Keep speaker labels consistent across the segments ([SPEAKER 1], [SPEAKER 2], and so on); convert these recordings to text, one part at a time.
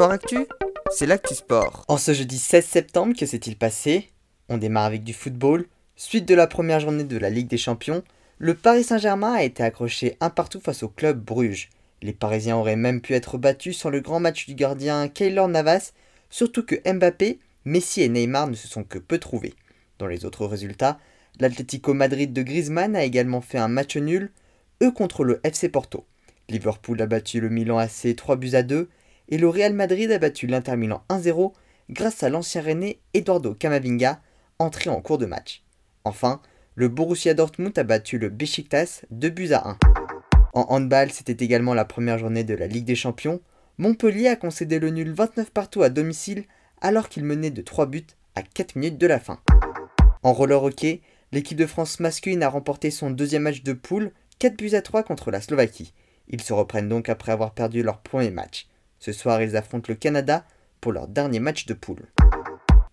[SPEAKER 1] Sport Actu, c'est l'actu sport.
[SPEAKER 2] En ce jeudi 16 septembre, que s'est-il passé? On démarre avec du football. Suite de la première journée de la Ligue des Champions, le Paris Saint-Germain a été accroché un partout face au club Bruges. Les Parisiens auraient même pu être battus sans le grand match du gardien Keylor Navas, surtout que Mbappé, Messi et Neymar ne se sont que peu trouvés. Dans les autres résultats, l'Atlético Madrid de Griezmann a également fait un match nul, eux contre le FC Porto. Liverpool a battu le Milan AC 3 buts à 2 et le Real Madrid a battu l'Inter Milan 1-0 grâce à l'ancien René Eduardo Camavinga, entré en cours de match. Enfin, le Borussia Dortmund a battu le Besiktas 2 buts à 1. En handball, c'était également la première journée de la Ligue des Champions. Montpellier a concédé le nul 29 partout à domicile alors qu'il menait de 3 buts à 4 minutes de la fin. En roller hockey, l'équipe de France masculine a remporté son deuxième match de poule 4 buts à 3 contre la Slovaquie. Ils se reprennent donc après avoir perdu leur premier match. Ce soir, ils affrontent le Canada pour leur dernier match de poule.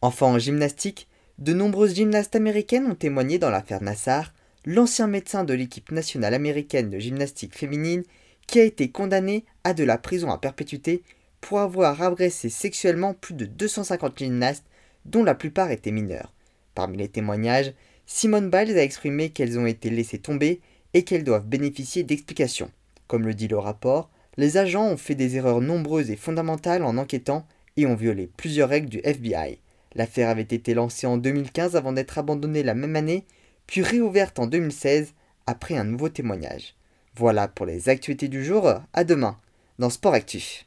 [SPEAKER 2] Enfin, en gymnastique, de nombreuses gymnastes américaines ont témoigné dans l'affaire Nassar, l'ancien médecin de l'équipe nationale américaine de gymnastique féminine qui a été condamné à de la prison à perpétuité pour avoir agressé sexuellement plus de 250 gymnastes dont la plupart étaient mineurs. Parmi les témoignages, Simone Biles a exprimé qu'elles ont été laissées tomber et qu'elles doivent bénéficier d'explications. Comme le dit le rapport, les agents ont fait des erreurs nombreuses et fondamentales en enquêtant et ont violé plusieurs règles du FBI. L'affaire avait été lancée en 2015 avant d'être abandonnée la même année, puis réouverte en 2016 après un nouveau témoignage. Voilà pour les actualités du jour, à demain dans Sport Actif.